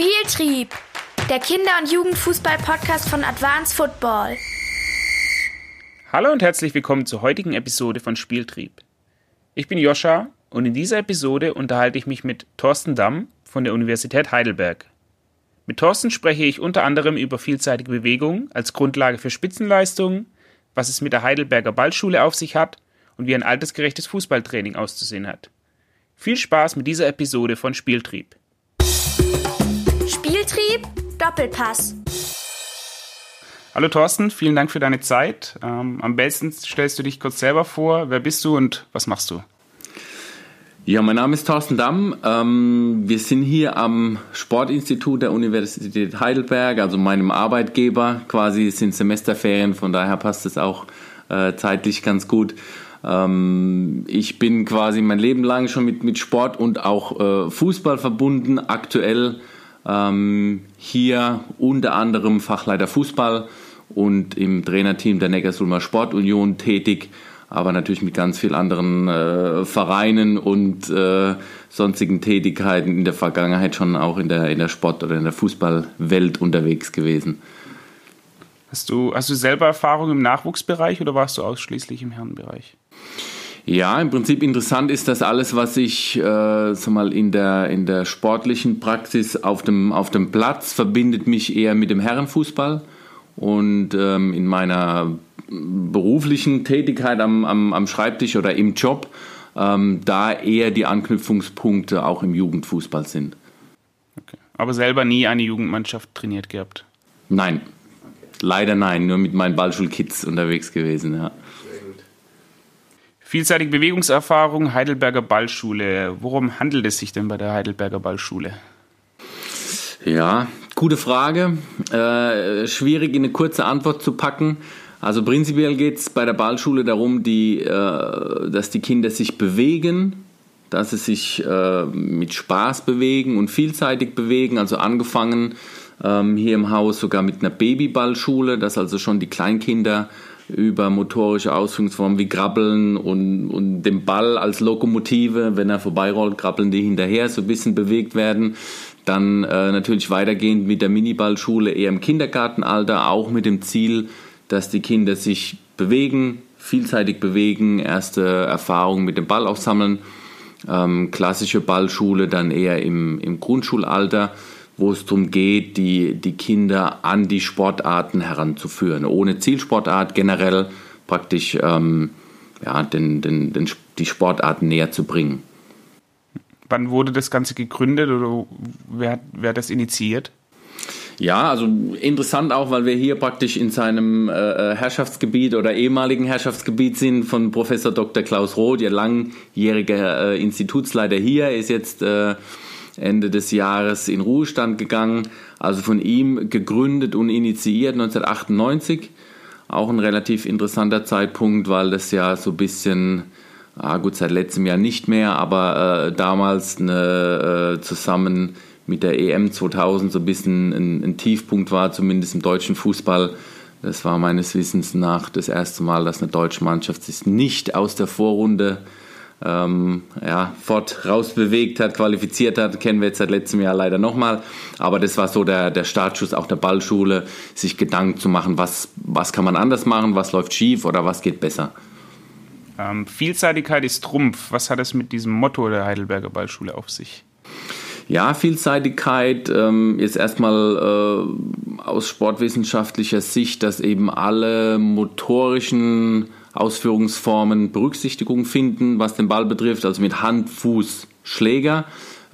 Spieltrieb, der Kinder- und Jugendfußball-Podcast von Advanced Football. Hallo und herzlich willkommen zur heutigen Episode von Spieltrieb. Ich bin Joscha und in dieser Episode unterhalte ich mich mit Thorsten Damm von der Universität Heidelberg. Mit Thorsten spreche ich unter anderem über vielseitige Bewegung als Grundlage für Spitzenleistungen, was es mit der Heidelberger Ballschule auf sich hat und wie ein altersgerechtes Fußballtraining auszusehen hat. Viel Spaß mit dieser Episode von Spieltrieb. Doppelpass. Hallo Thorsten, vielen Dank für deine Zeit. Ähm, am besten stellst du dich kurz selber vor. Wer bist du und was machst du? Ja, mein Name ist Thorsten Damm. Ähm, wir sind hier am Sportinstitut der Universität Heidelberg, also meinem Arbeitgeber. Quasi sind Semesterferien, von daher passt es auch äh, zeitlich ganz gut. Ähm, ich bin quasi mein Leben lang schon mit, mit Sport und auch äh, Fußball verbunden. Aktuell ähm, hier unter anderem Fachleiter Fußball und im Trainerteam der Neckarsulmer Sportunion tätig, aber natürlich mit ganz vielen anderen äh, Vereinen und äh, sonstigen Tätigkeiten in der Vergangenheit schon auch in der, in der Sport- oder in der Fußballwelt unterwegs gewesen. Hast du, hast du selber Erfahrung im Nachwuchsbereich oder warst du ausschließlich im Herrenbereich? Ja, im Prinzip interessant ist, dass alles, was ich äh, sag mal, in, der, in der sportlichen Praxis auf dem, auf dem Platz verbindet mich eher mit dem Herrenfußball. Und ähm, in meiner beruflichen Tätigkeit am, am, am Schreibtisch oder im Job, ähm, da eher die Anknüpfungspunkte auch im Jugendfußball sind. Okay. Aber selber nie eine Jugendmannschaft trainiert gehabt? Nein, leider nein, nur mit meinen Ballschulkids unterwegs gewesen, ja. Vielseitige Bewegungserfahrung, Heidelberger Ballschule. Worum handelt es sich denn bei der Heidelberger Ballschule? Ja, gute Frage. Äh, schwierig in eine kurze Antwort zu packen. Also prinzipiell geht es bei der Ballschule darum, die, äh, dass die Kinder sich bewegen, dass sie sich äh, mit Spaß bewegen und vielseitig bewegen. Also angefangen ähm, hier im Haus sogar mit einer Babyballschule, dass also schon die Kleinkinder über motorische Ausführungsformen wie Krabbeln und, und dem Ball als Lokomotive, wenn er vorbeirollt, krabbeln die hinterher, so ein bisschen bewegt werden. Dann äh, natürlich weitergehend mit der Miniballschule eher im Kindergartenalter, auch mit dem Ziel, dass die Kinder sich bewegen, vielseitig bewegen, erste Erfahrungen mit dem Ball auch sammeln. Ähm, klassische Ballschule dann eher im, im Grundschulalter wo es darum geht, die, die Kinder an die Sportarten heranzuführen. Ohne Zielsportart generell praktisch ähm, ja, den, den, den, die Sportarten näher zu bringen. Wann wurde das Ganze gegründet oder wer, wer hat das initiiert? Ja, also interessant auch, weil wir hier praktisch in seinem äh, Herrschaftsgebiet oder ehemaligen Herrschaftsgebiet sind von Professor Dr. Klaus Roth, ihr langjähriger äh, Institutsleiter hier, ist jetzt äh, Ende des Jahres in Ruhestand gegangen. Also von ihm gegründet und initiiert 1998. Auch ein relativ interessanter Zeitpunkt, weil das ja so ein bisschen, ah gut, seit letztem Jahr nicht mehr, aber äh, damals eine, äh, zusammen mit der EM 2000 so ein bisschen ein, ein Tiefpunkt war, zumindest im deutschen Fußball. Das war meines Wissens nach das erste Mal, dass eine deutsche Mannschaft sich nicht aus der Vorrunde ähm, ja, fort rausbewegt hat, qualifiziert hat, kennen wir jetzt seit letztem Jahr leider nochmal. Aber das war so der, der Startschuss auch der Ballschule, sich Gedanken zu machen, was, was kann man anders machen, was läuft schief oder was geht besser. Ähm, Vielseitigkeit ist Trumpf. Was hat es mit diesem Motto der Heidelberger Ballschule auf sich? Ja, Vielseitigkeit ähm, ist erstmal äh, aus sportwissenschaftlicher Sicht, dass eben alle motorischen Ausführungsformen Berücksichtigung finden, was den Ball betrifft, also mit Hand, Fuß, Schläger.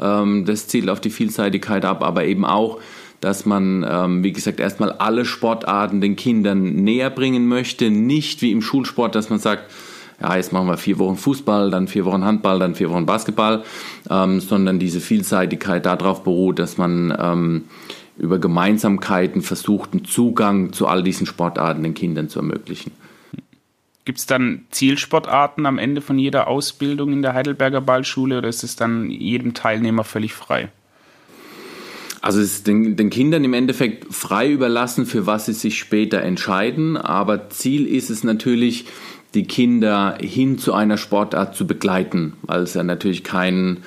Ähm, das zielt auf die Vielseitigkeit ab, aber eben auch, dass man, ähm, wie gesagt, erstmal alle Sportarten den Kindern näher bringen möchte. Nicht wie im Schulsport, dass man sagt, ja, jetzt machen wir vier Wochen Fußball, dann vier Wochen Handball, dann vier Wochen Basketball, ähm, sondern diese Vielseitigkeit darauf beruht, dass man über Gemeinsamkeiten versucht, einen Zugang zu all diesen Sportarten den Kindern zu ermöglichen. Gibt es dann Zielsportarten am Ende von jeder Ausbildung in der Heidelberger Ballschule oder ist es dann jedem Teilnehmer völlig frei? Also es ist den, den, Kindern im Endeffekt frei überlassen, für was sie sich später entscheiden. Aber Ziel ist es natürlich, die Kinder hin zu einer Sportart zu begleiten, weil es ja natürlich kein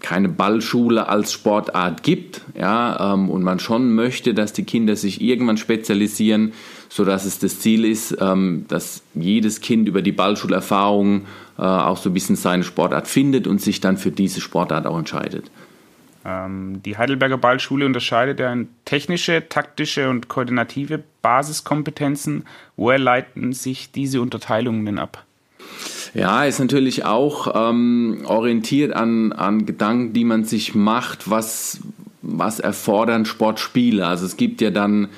keine Ballschule als Sportart gibt, ja, ähm, und man schon möchte, dass die Kinder sich irgendwann spezialisieren, so es das Ziel ist, ähm, dass jedes Kind über die Ballschulerfahrung äh, auch so ein bisschen seine Sportart findet und sich dann für diese Sportart auch entscheidet. Ähm, die Heidelberger Ballschule unterscheidet ja in technische, taktische und koordinative Basiskompetenzen. Woher leiten sich diese Unterteilungen denn ab? Ja, ist natürlich auch ähm, orientiert an, an Gedanken, die man sich macht, was, was erfordern Sportspiele. Also es gibt ja dann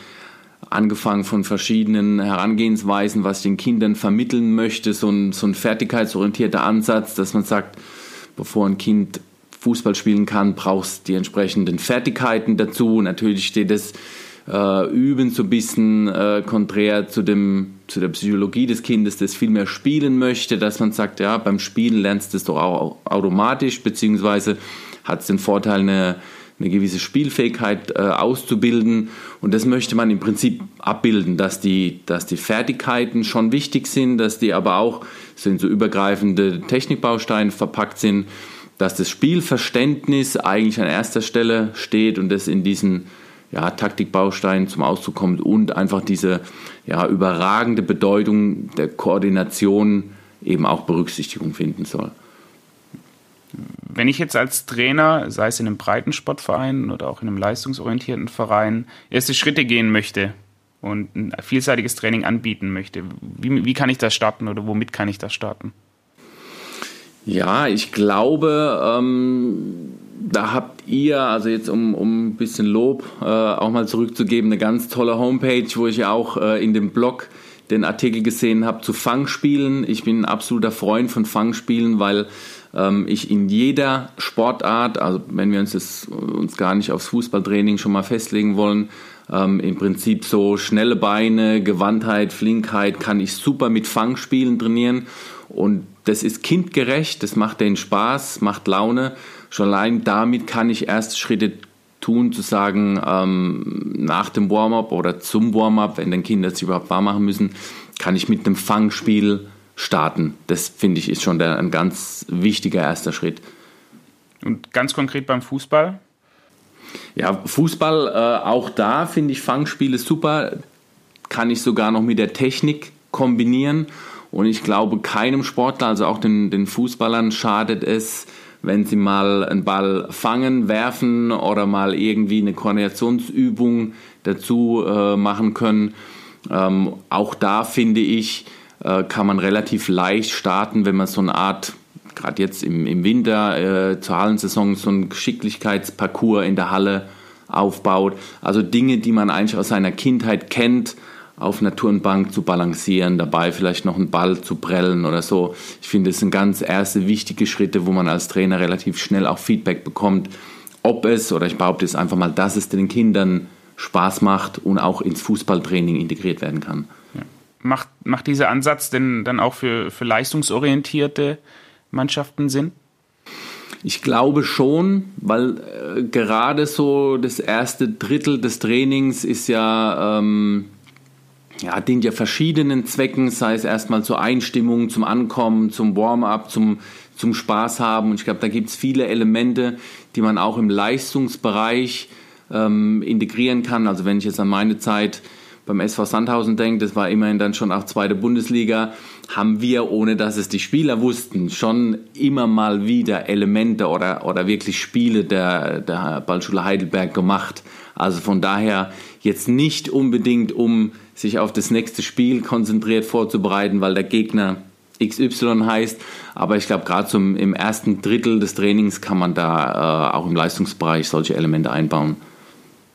angefangen von verschiedenen Herangehensweisen, was ich den Kindern vermitteln möchte, so ein, so ein fertigkeitsorientierter Ansatz, dass man sagt, bevor ein Kind Fußball spielen kann, brauchst die entsprechenden Fertigkeiten dazu. Natürlich steht das äh, Üben so ein bisschen äh, konträr zu, dem, zu der Psychologie des Kindes, das viel mehr spielen möchte, dass man sagt, ja, beim Spielen lernst du es doch auch automatisch, beziehungsweise hat es den Vorteil, eine, eine gewisse Spielfähigkeit äh, auszubilden. Und das möchte man im Prinzip abbilden, dass die, dass die Fertigkeiten schon wichtig sind, dass die aber auch so in so übergreifende Technikbausteine verpackt sind dass das Spielverständnis eigentlich an erster Stelle steht und das in diesen ja, Taktikbausteinen zum Ausdruck kommt und einfach diese ja, überragende Bedeutung der Koordination eben auch Berücksichtigung finden soll. Wenn ich jetzt als Trainer, sei es in einem Breitensportverein oder auch in einem leistungsorientierten Verein, erste Schritte gehen möchte und ein vielseitiges Training anbieten möchte, wie, wie kann ich das starten oder womit kann ich das starten? Ja, ich glaube, ähm, da habt ihr, also jetzt um, um ein bisschen Lob äh, auch mal zurückzugeben, eine ganz tolle Homepage, wo ich auch äh, in dem Blog den Artikel gesehen habe zu Fangspielen. Ich bin ein absoluter Freund von Fangspielen, weil ähm, ich in jeder Sportart, also wenn wir uns das, uns gar nicht aufs Fußballtraining schon mal festlegen wollen, ähm, im Prinzip so schnelle Beine, Gewandtheit, Flinkheit kann ich super mit Fangspielen trainieren und das ist kindgerecht, das macht denen Spaß, macht Laune. Schon allein damit kann ich erste Schritte tun, zu sagen, ähm, nach dem Warm-up oder zum Warm-up, wenn dann Kinder sich überhaupt warm machen müssen, kann ich mit einem Fangspiel starten. Das finde ich ist schon der, ein ganz wichtiger erster Schritt. Und ganz konkret beim Fußball? Ja, Fußball, äh, auch da finde ich Fangspiele super. Kann ich sogar noch mit der Technik kombinieren. Und ich glaube, keinem Sportler, also auch den, den Fußballern, schadet es, wenn sie mal einen Ball fangen, werfen oder mal irgendwie eine Koordinationsübung dazu äh, machen können. Ähm, auch da finde ich, äh, kann man relativ leicht starten, wenn man so eine Art, gerade jetzt im, im Winter äh, zur Hallensaison, so einen Geschicklichkeitsparcours in der Halle aufbaut. Also Dinge, die man eigentlich aus seiner Kindheit kennt, auf einer Turnbank zu balancieren, dabei vielleicht noch einen Ball zu prellen oder so. Ich finde, das sind ganz erste wichtige Schritte, wo man als Trainer relativ schnell auch Feedback bekommt, ob es, oder ich behaupte es einfach mal, dass es den Kindern Spaß macht und auch ins Fußballtraining integriert werden kann. Ja. Macht, macht dieser Ansatz denn dann auch für, für leistungsorientierte Mannschaften Sinn? Ich glaube schon, weil äh, gerade so das erste Drittel des Trainings ist ja ähm, ja, dient ja verschiedenen Zwecken, sei es erstmal zur Einstimmung, zum Ankommen, zum Warm-up, zum, zum Spaß haben. Und ich glaube, da gibt es viele Elemente, die man auch im Leistungsbereich ähm, integrieren kann. Also wenn ich jetzt an meine Zeit beim SV Sandhausen denke, das war immerhin dann schon auch zweite Bundesliga, haben wir, ohne dass es die Spieler wussten, schon immer mal wieder Elemente oder, oder wirklich Spiele der, der Ballschule Heidelberg gemacht. Also von daher jetzt nicht unbedingt um sich auf das nächste Spiel konzentriert vorzubereiten, weil der Gegner XY heißt. Aber ich glaube, gerade zum im ersten Drittel des Trainings kann man da äh, auch im Leistungsbereich solche Elemente einbauen.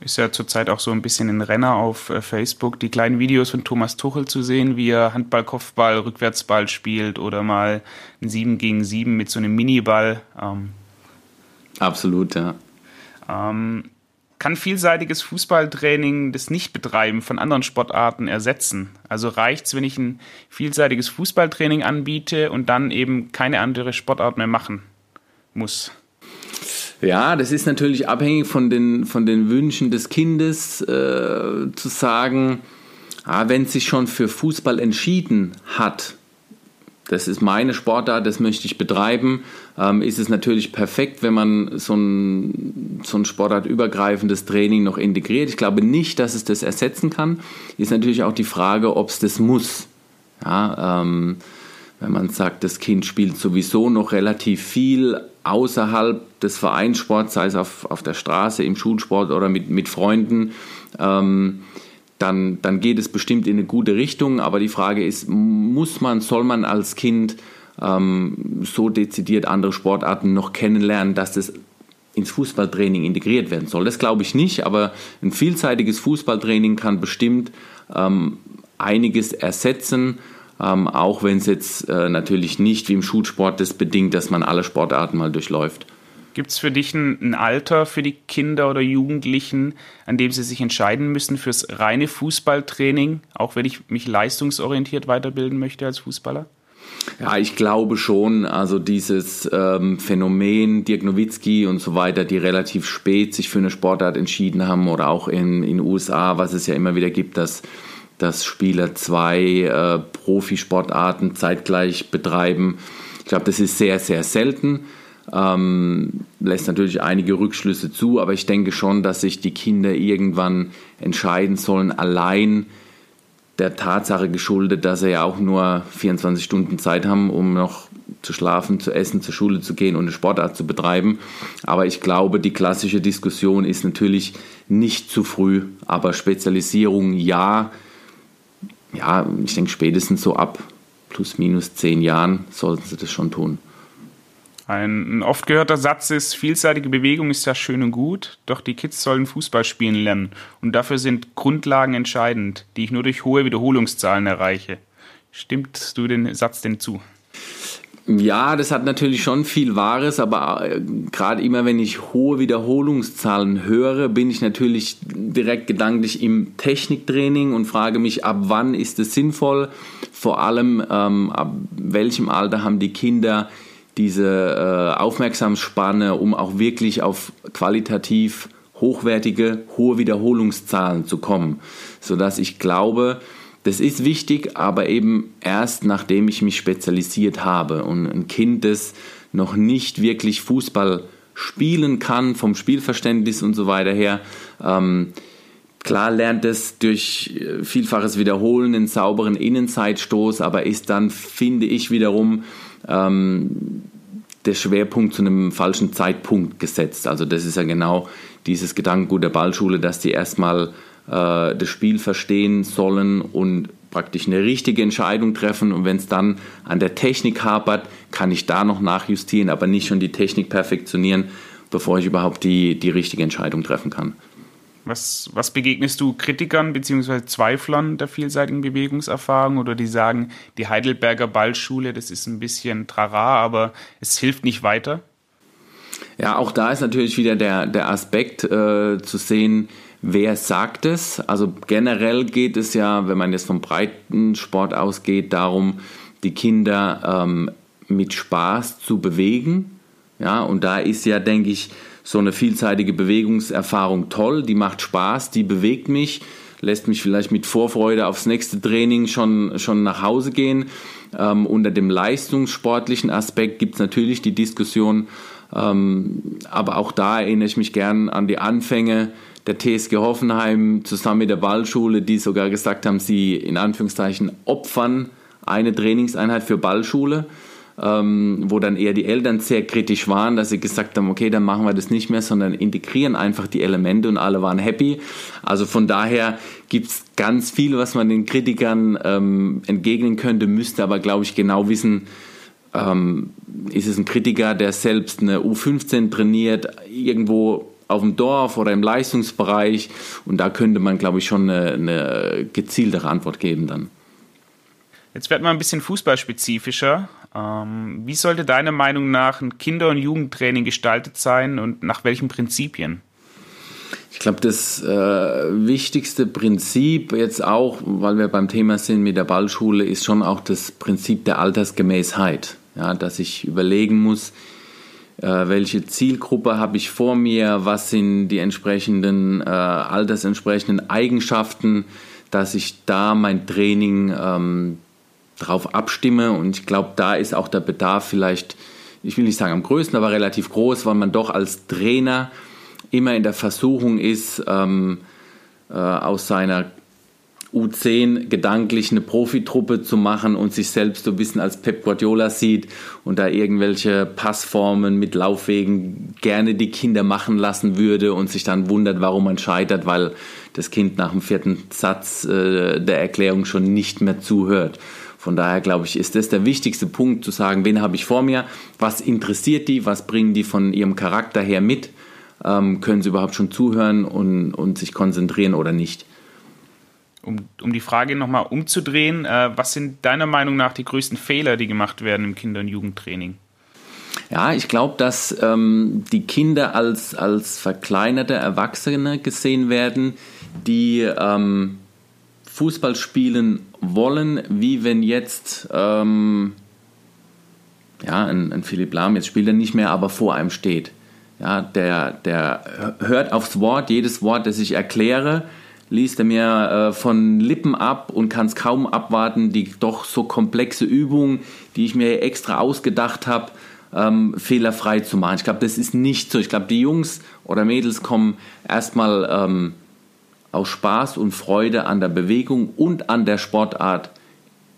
Ist ja zurzeit auch so ein bisschen ein Renner auf äh, Facebook, die kleinen Videos von Thomas Tuchel zu sehen, wie er Handball, Kopfball, Rückwärtsball spielt oder mal ein 7 gegen 7 mit so einem Miniball. Ähm, Absolut, ja. Ähm, kann vielseitiges Fußballtraining das Nichtbetreiben von anderen Sportarten ersetzen? Also reicht es, wenn ich ein vielseitiges Fußballtraining anbiete und dann eben keine andere Sportart mehr machen muss? Ja, das ist natürlich abhängig von den, von den Wünschen des Kindes äh, zu sagen, ah, wenn es sich schon für Fußball entschieden hat, das ist meine Sportart, das möchte ich betreiben, ähm, ist es natürlich perfekt, wenn man so ein, so ein sportartübergreifendes Training noch integriert. Ich glaube nicht, dass es das ersetzen kann. Ist natürlich auch die Frage, ob es das muss. Ja, ähm, wenn man sagt, das Kind spielt sowieso noch relativ viel außerhalb des Vereinssports, sei es auf, auf der Straße, im Schulsport oder mit, mit Freunden, ähm, dann, dann geht es bestimmt in eine gute Richtung. Aber die Frage ist, muss man, soll man als Kind ähm, so dezidiert andere Sportarten noch kennenlernen, dass das ins Fußballtraining integriert werden soll? Das glaube ich nicht, aber ein vielseitiges Fußballtraining kann bestimmt ähm, einiges ersetzen. Ähm, auch wenn es jetzt äh, natürlich nicht wie im Schulsport das bedingt, dass man alle Sportarten mal durchläuft. Gibt es für dich ein, ein, Alter für die Kinder oder Jugendlichen, an dem sie sich entscheiden müssen fürs reine Fußballtraining, auch wenn ich mich leistungsorientiert weiterbilden möchte als Fußballer? Ja, ich glaube schon. Also dieses ähm, Phänomen Dirk Nowitzki und so weiter, die relativ spät sich für eine Sportart entschieden haben oder auch in den USA, was es ja immer wieder gibt, dass, dass Spieler zwei äh, Profisportarten zeitgleich betreiben. Ich glaube, das ist sehr, sehr selten. Ähm, lässt natürlich einige Rückschlüsse zu, aber ich denke schon, dass sich die Kinder irgendwann entscheiden sollen, allein der Tatsache geschuldet, dass sie ja auch nur 24 Stunden Zeit haben, um noch zu schlafen, zu essen, zur Schule zu gehen und eine Sportart zu betreiben. Aber ich glaube, die klassische Diskussion ist natürlich nicht zu früh, aber Spezialisierung ja. Ja, ich denke spätestens so ab plus minus zehn Jahren sollten sie das schon tun. Ein, oft gehörter Satz ist, vielseitige Bewegung ist ja schön und gut, doch die Kids sollen Fußball spielen lernen und dafür sind Grundlagen entscheidend, die ich nur durch hohe Wiederholungszahlen erreiche. Stimmt du den Satz denn zu? Ja, das hat natürlich schon viel Wahres, aber äh, gerade immer wenn ich hohe Wiederholungszahlen höre, bin ich natürlich direkt gedanklich im Techniktraining und frage mich, ab wann ist es sinnvoll? Vor allem, ähm, ab welchem Alter haben die Kinder diese äh, Aufmerksamsspanne, um auch wirklich auf qualitativ hochwertige, hohe Wiederholungszahlen zu kommen. Sodass ich glaube, das ist wichtig, aber eben erst nachdem ich mich spezialisiert habe und ein Kind, das noch nicht wirklich Fußball spielen kann, vom Spielverständnis und so weiter her, ähm, Klar lernt es durch äh, vielfaches Wiederholen einen sauberen Innenzeitstoß, aber ist dann, finde ich, wiederum ähm, der Schwerpunkt zu einem falschen Zeitpunkt gesetzt. Also das ist ja genau dieses Gedankengut der Ballschule, dass die erstmal äh, das Spiel verstehen sollen und praktisch eine richtige Entscheidung treffen. Und wenn es dann an der Technik hapert, kann ich da noch nachjustieren, aber nicht schon die Technik perfektionieren, bevor ich überhaupt die, die richtige Entscheidung treffen kann. Was, was begegnest du Kritikern bzw. Zweiflern der vielseitigen Bewegungserfahrung oder die sagen, die Heidelberger Ballschule, das ist ein bisschen trara, aber es hilft nicht weiter? Ja, auch da ist natürlich wieder der, der Aspekt äh, zu sehen, wer sagt es. Also generell geht es ja, wenn man jetzt vom Breitensport ausgeht, darum, die Kinder ähm, mit Spaß zu bewegen. Ja, und da ist ja, denke ich, so eine vielseitige Bewegungserfahrung toll, die macht Spaß, die bewegt mich, lässt mich vielleicht mit Vorfreude aufs nächste Training schon, schon nach Hause gehen. Ähm, unter dem leistungssportlichen Aspekt gibt es natürlich die Diskussion, ähm, aber auch da erinnere ich mich gern an die Anfänge der TSG Hoffenheim zusammen mit der Ballschule, die sogar gesagt haben, sie in Anführungszeichen opfern eine Trainingseinheit für Ballschule ähm, wo dann eher die Eltern sehr kritisch waren, dass sie gesagt haben, okay, dann machen wir das nicht mehr, sondern integrieren einfach die Elemente und alle waren happy. Also von daher gibt es ganz viel, was man den Kritikern ähm, entgegnen könnte, müsste aber, glaube ich, genau wissen, ähm, ist es ein Kritiker, der selbst eine U15 trainiert, irgendwo auf dem Dorf oder im Leistungsbereich und da könnte man, glaube ich, schon eine, eine gezieltere Antwort geben dann. Jetzt wird mal ein bisschen fußballspezifischer. Ähm, wie sollte deiner Meinung nach ein Kinder- und Jugendtraining gestaltet sein und nach welchen Prinzipien? Ich glaube, das äh, wichtigste Prinzip jetzt auch, weil wir beim Thema sind mit der Ballschule, ist schon auch das Prinzip der Altersgemäßheit. Ja, dass ich überlegen muss, äh, welche Zielgruppe habe ich vor mir, was sind die entsprechenden äh, altersentsprechenden Eigenschaften, dass ich da mein Training ähm, drauf abstimme. Und ich glaube, da ist auch der Bedarf vielleicht, ich will nicht sagen am größten, aber relativ groß, weil man doch als Trainer immer in der Versuchung ist, ähm, äh, aus seiner U10 gedanklich eine Profitruppe zu machen und sich selbst so ein bisschen als Pep Guardiola sieht und da irgendwelche Passformen mit Laufwegen gerne die Kinder machen lassen würde und sich dann wundert, warum man scheitert, weil das Kind nach dem vierten Satz äh, der Erklärung schon nicht mehr zuhört. Von daher glaube ich, ist das der wichtigste Punkt, zu sagen, wen habe ich vor mir, was interessiert die, was bringen die von ihrem Charakter her mit, ähm, können sie überhaupt schon zuhören und, und sich konzentrieren oder nicht? Um, um die Frage nochmal umzudrehen, äh, was sind deiner Meinung nach die größten Fehler, die gemacht werden im Kinder- und Jugendtraining? Ja, ich glaube, dass ähm, die Kinder als, als verkleinerte Erwachsene gesehen werden, die ähm, Fußball spielen wollen, wie wenn jetzt ähm, ja, ein, ein Philipp Lahm, jetzt spielt er nicht mehr, aber vor einem steht. Ja, der, der hört aufs Wort, jedes Wort, das ich erkläre, liest er mir äh, von Lippen ab und kann es kaum abwarten, die doch so komplexe Übung, die ich mir extra ausgedacht habe, ähm, fehlerfrei zu machen. Ich glaube, das ist nicht so. Ich glaube, die Jungs oder Mädels kommen erstmal ähm, aus Spaß und Freude an der Bewegung und an der Sportart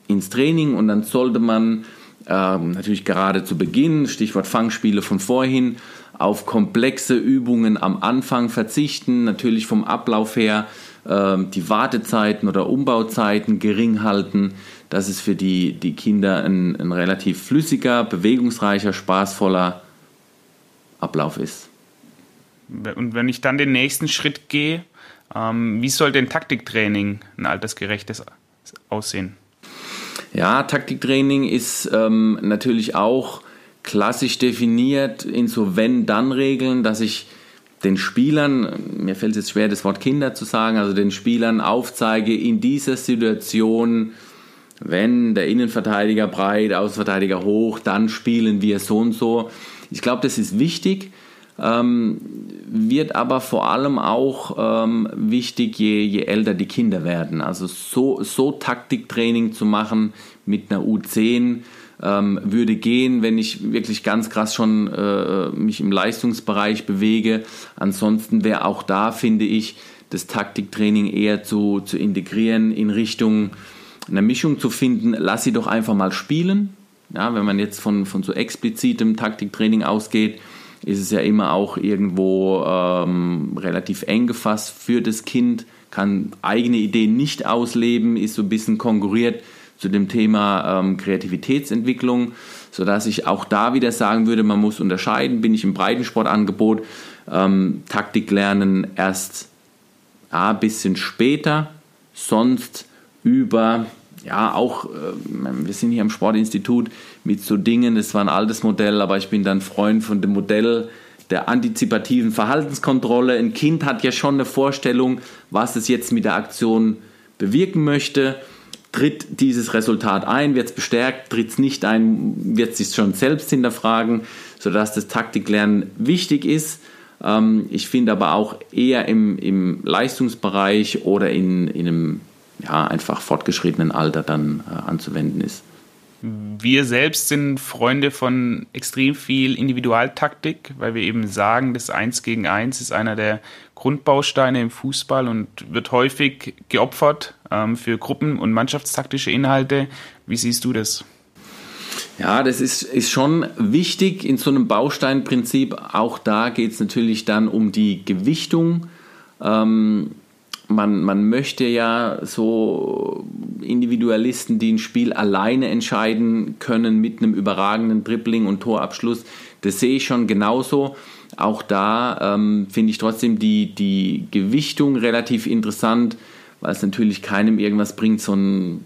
ins Training. Und dann sollte man ähm, natürlich gerade zu Beginn, Stichwort Fangspiele von vorhin, auf komplexe Übungen am Anfang verzichten, natürlich vom Ablauf her ähm, die Wartezeiten oder Umbauzeiten gering halten, dass es für die, die Kinder ein, ein relativ flüssiger, bewegungsreicher, spaßvoller Ablauf ist. Und wenn ich dann den nächsten Schritt gehe, wie soll denn Taktiktraining ein altersgerechtes aussehen? Ja, Taktiktraining ist ähm, natürlich auch klassisch definiert in so Wenn-Dann-Regeln, dass ich den Spielern, mir fällt es jetzt schwer, das Wort Kinder zu sagen, also den Spielern aufzeige, in dieser Situation, wenn der Innenverteidiger breit, Außenverteidiger hoch, dann spielen wir so und so. Ich glaube, das ist wichtig, ähm, wird aber vor allem auch ähm, wichtig, je, je älter die Kinder werden. Also so, so Taktiktraining zu machen mit einer U10, ähm, würde gehen, wenn ich wirklich ganz krass schon äh, mich im Leistungsbereich bewege. Ansonsten wäre auch da, finde ich, das Taktiktraining eher zu, zu integrieren in Richtung einer Mischung zu finden. Lass sie doch einfach mal spielen. Ja, wenn man jetzt von, von so explizitem Taktiktraining ausgeht, ist es ja immer auch irgendwo ähm, relativ eng gefasst für das Kind, kann eigene Ideen nicht ausleben, ist so ein bisschen konkurriert zu dem Thema ähm, Kreativitätsentwicklung, sodass ich auch da wieder sagen würde, man muss unterscheiden, bin ich im Breitensportangebot, ähm, Taktik lernen erst ein bisschen später, sonst über, ja, auch, äh, wir sind hier am Sportinstitut mit so Dingen, das war ein altes Modell, aber ich bin dann Freund von dem Modell, der antizipativen Verhaltenskontrolle. Ein Kind hat ja schon eine Vorstellung, was es jetzt mit der Aktion bewirken möchte tritt dieses Resultat ein, wird es bestärkt, tritt es nicht ein, wird es sich schon selbst hinterfragen, sodass das Taktiklernen wichtig ist. Ähm, ich finde aber auch eher im, im Leistungsbereich oder in, in einem ja, einfach fortgeschrittenen Alter dann äh, anzuwenden ist. Wir selbst sind Freunde von extrem viel Individualtaktik, weil wir eben sagen, das Eins gegen Eins ist einer der Grundbausteine im Fußball und wird häufig geopfert ähm, für Gruppen- und mannschaftstaktische Inhalte. Wie siehst du das? Ja, das ist, ist schon wichtig in so einem Bausteinprinzip. Auch da geht es natürlich dann um die Gewichtung. Ähm, man, man möchte ja so Individualisten, die ein Spiel alleine entscheiden können mit einem überragenden Dribbling und Torabschluss, das sehe ich schon genauso. Auch da ähm, finde ich trotzdem die, die Gewichtung relativ interessant, weil es natürlich keinem irgendwas bringt, so ein,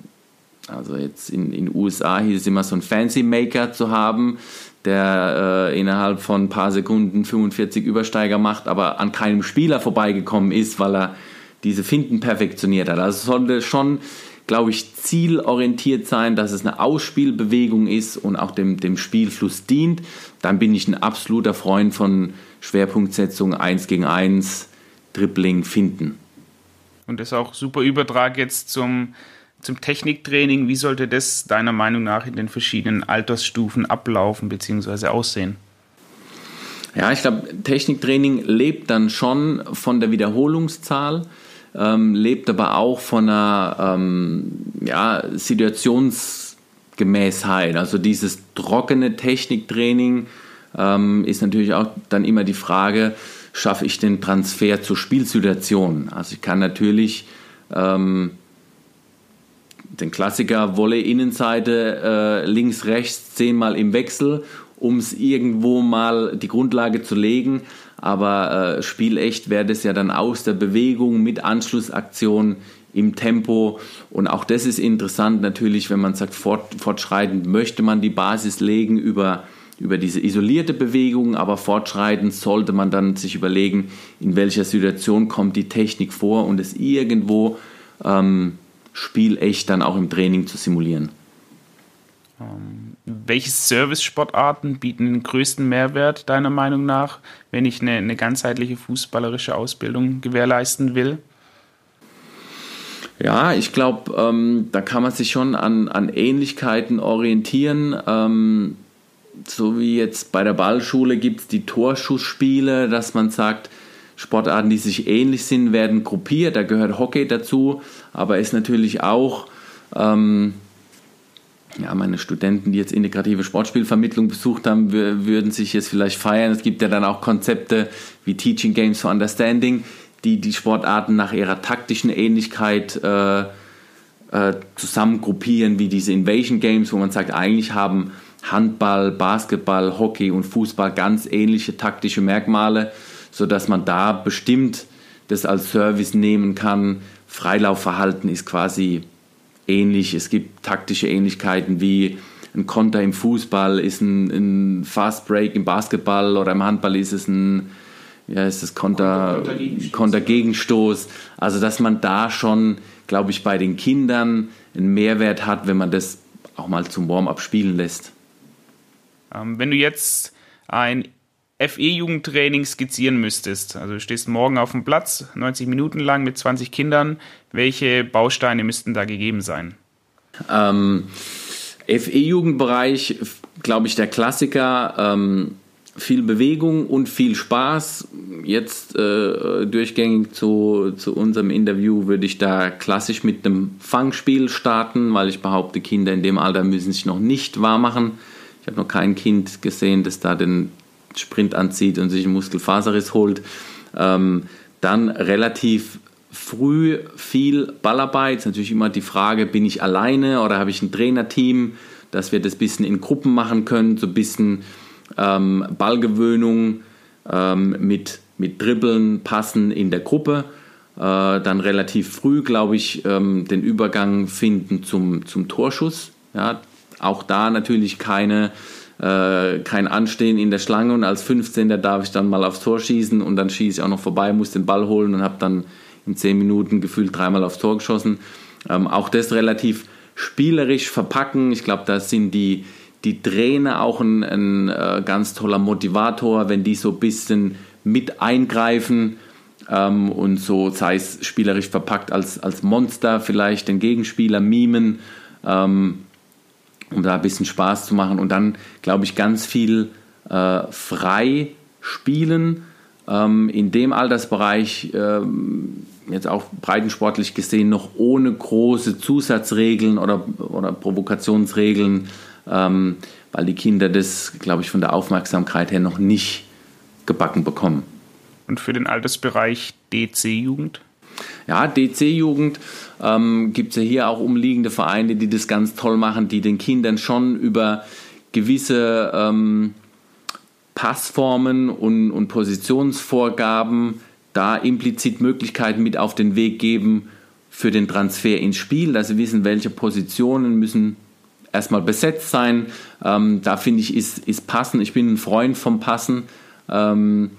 also jetzt in den USA hieß es immer so ein Fancy Maker zu haben, der äh, innerhalb von ein paar Sekunden 45 Übersteiger macht, aber an keinem Spieler vorbeigekommen ist, weil er diese Finden perfektioniert hat. Also es sollte schon, glaube ich, zielorientiert sein, dass es eine Ausspielbewegung ist und auch dem, dem Spielfluss dient. Dann bin ich ein absoluter Freund von Schwerpunktsetzung 1 gegen 1, Dribbling, Finden. Und das ist auch super Übertrag jetzt zum zum Techniktraining. Wie sollte das deiner Meinung nach in den verschiedenen Altersstufen ablaufen bzw. aussehen? Ja, ich glaube, Techniktraining lebt dann schon von der Wiederholungszahl, ähm, lebt aber auch von einer ähm, ja, Situationsgemäßheit. Also dieses trockene Techniktraining ähm, ist natürlich auch dann immer die Frage, schaffe ich den Transfer zur Spielsituation? Also ich kann natürlich ähm, den Klassiker Wolle Innenseite äh, links rechts zehnmal im Wechsel, um es irgendwo mal die Grundlage zu legen. Aber äh, spielecht wäre das ja dann aus der Bewegung mit Anschlussaktion im Tempo. Und auch das ist interessant natürlich, wenn man sagt, fort, fortschreitend möchte man die Basis legen über, über diese isolierte Bewegung, aber fortschreitend sollte man dann sich überlegen, in welcher Situation kommt die Technik vor und es irgendwo ähm, spielecht dann auch im Training zu simulieren. Ähm, welche Service-Sportarten bieten den größten Mehrwert deiner Meinung nach, wenn ich eine, eine ganzheitliche fußballerische Ausbildung gewährleisten will? Ja, ich glaube, ähm, da kann man sich schon an, an Ähnlichkeiten orientieren. Ähm, so wie jetzt bei der Ballschule gibt es die Torschussspiele, dass man sagt, Sportarten, die sich ähnlich sind, werden gruppiert. Da gehört Hockey dazu, aber ist natürlich auch, ähm, ja, meine Studenten, die jetzt integrative Sportspielvermittlung besucht haben, würden sich jetzt vielleicht feiern. Es gibt ja dann auch Konzepte wie Teaching Games for Understanding, die die Sportarten nach ihrer taktischen Ähnlichkeit äh, äh, zusammengruppieren, wie diese Invasion Games, wo man sagt, eigentlich haben Handball, Basketball, Hockey und Fußball ganz ähnliche taktische Merkmale sodass man da bestimmt das als Service nehmen kann. Freilaufverhalten ist quasi ähnlich. Es gibt taktische Ähnlichkeiten wie ein Konter im Fußball ist ein, ein Fast Break im Basketball oder im Handball ist es ein ja, ist das Konter, Kontergegenstoß. Also dass man da schon, glaube ich, bei den Kindern einen Mehrwert hat, wenn man das auch mal zum Warm-up spielen lässt. Ähm, wenn du jetzt ein FE-Jugendtraining skizzieren müsstest, also du stehst morgen auf dem Platz, 90 Minuten lang mit 20 Kindern, welche Bausteine müssten da gegeben sein? Ähm, FE-Jugendbereich, glaube ich, der Klassiker. Ähm, viel Bewegung und viel Spaß. Jetzt äh, durchgängig zu, zu unserem Interview würde ich da klassisch mit einem Fangspiel starten, weil ich behaupte, Kinder in dem Alter müssen sich noch nicht wahr machen. Ich habe noch kein Kind gesehen, das da den Sprint anzieht und sich einen Muskelfaserriss holt. Ähm, dann relativ früh viel Ballarbeit. Ist natürlich immer die Frage, bin ich alleine oder habe ich ein Trainerteam, dass wir das ein bisschen in Gruppen machen können, so ein bisschen ähm, Ballgewöhnung ähm, mit, mit Dribbeln, Passen in der Gruppe. Äh, dann relativ früh, glaube ich, ähm, den Übergang finden zum, zum Torschuss. Ja, auch da natürlich keine äh, kein Anstehen in der Schlange und als 15. darf ich dann mal aufs Tor schießen und dann schieße ich auch noch vorbei, muss den Ball holen und habe dann in 10 Minuten gefühlt dreimal aufs Tor geschossen. Ähm, auch das relativ spielerisch verpacken. Ich glaube, da sind die, die Trainer auch ein, ein äh, ganz toller Motivator, wenn die so ein bisschen mit eingreifen ähm, und so, sei es spielerisch verpackt als, als Monster, vielleicht den Gegenspieler mimen. Ähm, um da ein bisschen Spaß zu machen und dann, glaube ich, ganz viel äh, frei spielen. Ähm, in dem Altersbereich, ähm, jetzt auch breitensportlich gesehen, noch ohne große Zusatzregeln oder, oder Provokationsregeln, ähm, weil die Kinder das, glaube ich, von der Aufmerksamkeit her noch nicht gebacken bekommen. Und für den Altersbereich DC-Jugend? Ja, DC-Jugend ähm, gibt es ja hier auch umliegende Vereine, die das ganz toll machen, die den Kindern schon über gewisse ähm, Passformen und, und Positionsvorgaben da implizit Möglichkeiten mit auf den Weg geben für den Transfer ins Spiel, dass sie wissen, welche Positionen müssen erstmal besetzt sein. Ähm, da finde ich, ist, ist Passen, ich bin ein Freund vom Passen. Ähm,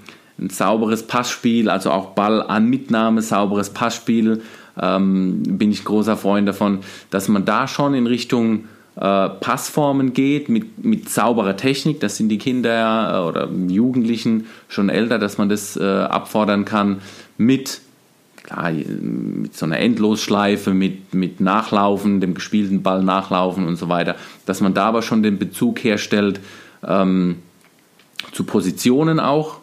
ein sauberes Passspiel, also auch Ball an Mitnahme, sauberes Passspiel, ähm, bin ich großer Freund davon, dass man da schon in Richtung äh, Passformen geht mit, mit sauberer Technik. Das sind die Kinder äh, oder Jugendlichen schon älter, dass man das äh, abfordern kann mit klar, mit so einer Endlosschleife, mit, mit Nachlaufen, dem gespielten Ball nachlaufen und so weiter, dass man da aber schon den Bezug herstellt ähm, zu Positionen auch,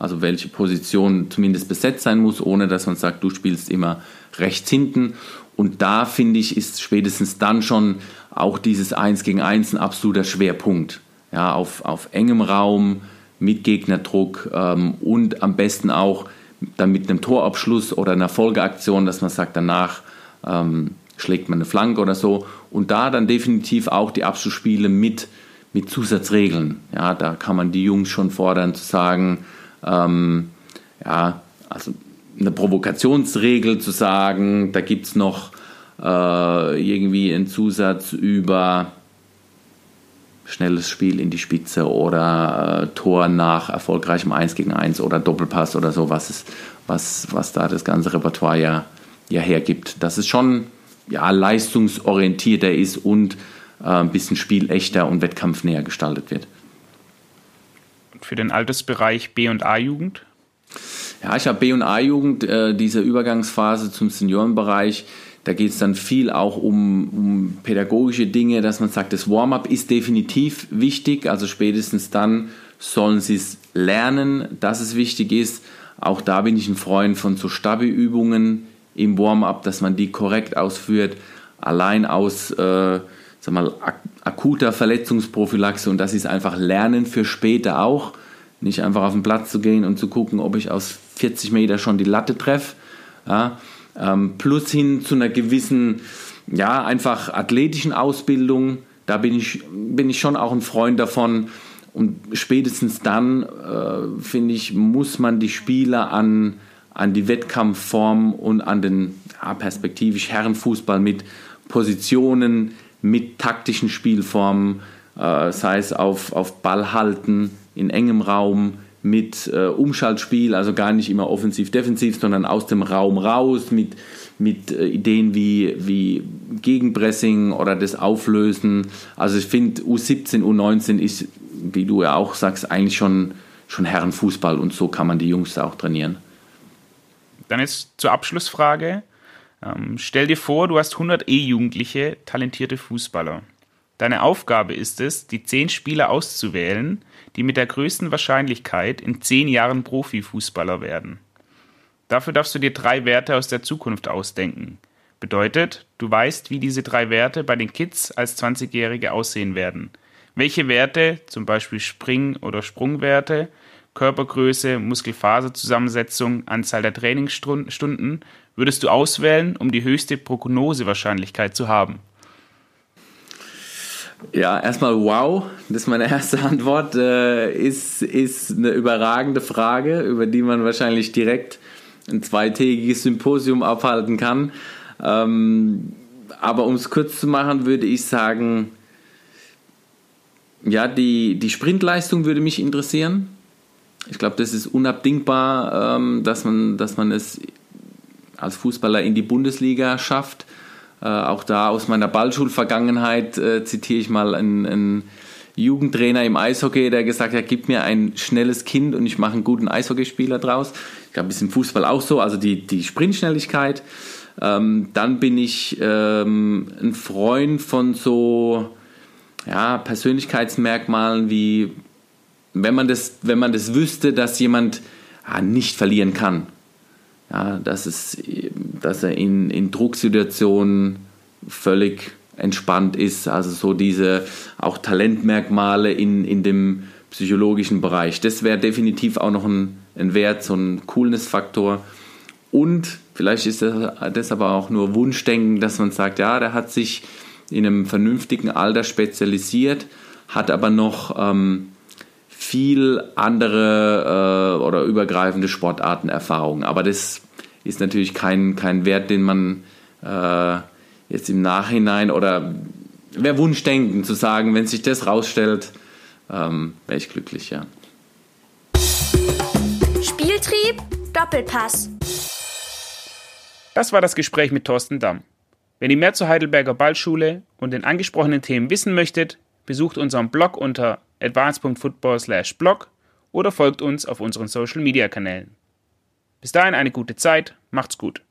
also welche Position zumindest besetzt sein muss, ohne dass man sagt, du spielst immer rechts hinten. Und da finde ich, ist spätestens dann schon auch dieses 1 gegen 1 ein absoluter Schwerpunkt. Ja, auf, auf engem Raum, mit Gegnerdruck ähm, und am besten auch dann mit einem Torabschluss oder einer Folgeaktion, dass man sagt, danach ähm, schlägt man eine Flanke oder so. Und da dann definitiv auch die Abschlussspiele mit, mit Zusatzregeln. Ja, da kann man die Jungs schon fordern zu sagen, ähm, ja, also eine Provokationsregel zu sagen, da gibt es noch äh, irgendwie einen Zusatz über schnelles Spiel in die Spitze oder äh, Tor nach erfolgreichem 1 gegen 1 oder Doppelpass oder so, was, ist, was, was da das ganze Repertoire ja, ja hergibt. Dass es schon ja, leistungsorientierter ist und äh, ein bisschen spielechter und wettkampfnäher gestaltet wird. Für den Altersbereich B- und A-Jugend? Ja, ich habe B- und A-Jugend, äh, diese Übergangsphase zum Seniorenbereich da geht es dann viel auch um, um, pädagogische Dinge, dass man sagt, das Warm-up ist definitiv wichtig. Also spätestens dann sollen sie es lernen, dass es wichtig ist. Auch da bin ich ein Freund von so Stabi-Übungen im Warm-up, dass man die korrekt ausführt. Allein aus äh, sag mal, ak akuter Verletzungsprophylaxe und das ist einfach Lernen für später auch. Nicht einfach auf den Platz zu gehen und zu gucken, ob ich aus 40 Meter schon die Latte treffe. Ja, ähm, plus hin zu einer gewissen, ja, einfach athletischen Ausbildung. Da bin ich, bin ich schon auch ein Freund davon. Und spätestens dann, äh, finde ich, muss man die Spieler an, an die Wettkampfform und an den ja, perspektivisch Herrenfußball mit Positionen, mit taktischen Spielformen, äh, sei es auf, auf Ball halten, in engem Raum, mit äh, Umschaltspiel, also gar nicht immer offensiv-defensiv, sondern aus dem Raum raus, mit, mit äh, Ideen wie, wie Gegenpressing oder das Auflösen. Also ich finde, U17, U19 ist, wie du ja auch sagst, eigentlich schon, schon Herrenfußball und so kann man die Jungs auch trainieren. Dann jetzt zur Abschlussfrage. Ähm, stell dir vor, du hast 100 E-Jugendliche, talentierte Fußballer. Deine Aufgabe ist es, die 10 Spieler auszuwählen, die mit der größten Wahrscheinlichkeit in zehn Jahren Profifußballer werden. Dafür darfst du dir drei Werte aus der Zukunft ausdenken. Bedeutet, du weißt, wie diese drei Werte bei den Kids als 20-Jährige aussehen werden. Welche Werte, zum Beispiel Spring- oder Sprungwerte, Körpergröße, Muskelfaserzusammensetzung, Anzahl der Trainingsstunden, würdest du auswählen, um die höchste Prognosewahrscheinlichkeit zu haben? Ja, erstmal wow, das ist meine erste Antwort. Äh, ist, ist eine überragende Frage, über die man wahrscheinlich direkt ein zweitägiges Symposium abhalten kann. Ähm, aber um es kurz zu machen, würde ich sagen, ja, die, die Sprintleistung würde mich interessieren. Ich glaube, das ist unabdingbar, ähm, dass, man, dass man es als Fußballer in die Bundesliga schafft. Äh, auch da aus meiner Ballschulvergangenheit äh, zitiere ich mal einen, einen, Jugendtrainer im Eishockey, der gesagt hat, gib mir ein schnelles Kind und ich mache einen guten Eishockeyspieler draus. Ich glaube, ist im Fußball auch so, also die, die Sprintschnelligkeit. Ähm, dann bin ich ähm, ein Freund von so ja, Persönlichkeitsmerkmalen wie, wenn man, das, wenn man das wüsste, dass jemand ja, nicht verlieren kann ja, dass, es, dass er in, in Drucksituationen völlig entspannt ist. Also so diese auch Talentmerkmale in, in dem psychologischen Bereich. Das wäre definitiv auch noch ein, ein Wert, so ein Coolness-Faktor. Und vielleicht ist das, das aber auch nur Wunschdenken, dass man sagt, ja, der hat sich in einem vernünftigen Alter spezialisiert, hat aber noch ähm, viel andere äh, oder übergreifende Sportarten Erfahrung. Aber das ist natürlich kein, kein Wert, den man äh, jetzt im Nachhinein oder wäre Wunschdenken zu sagen, wenn sich das rausstellt, ähm, wäre ich glücklich, ja. Spieltrieb, Doppelpass. Das war das Gespräch mit Thorsten Damm. Wenn ihr mehr zur Heidelberger Ballschule und den angesprochenen Themen wissen möchtet, besucht unseren Blog unter advance.football/blog oder folgt uns auf unseren Social Media Kanälen. Bis dahin eine gute Zeit, macht's gut.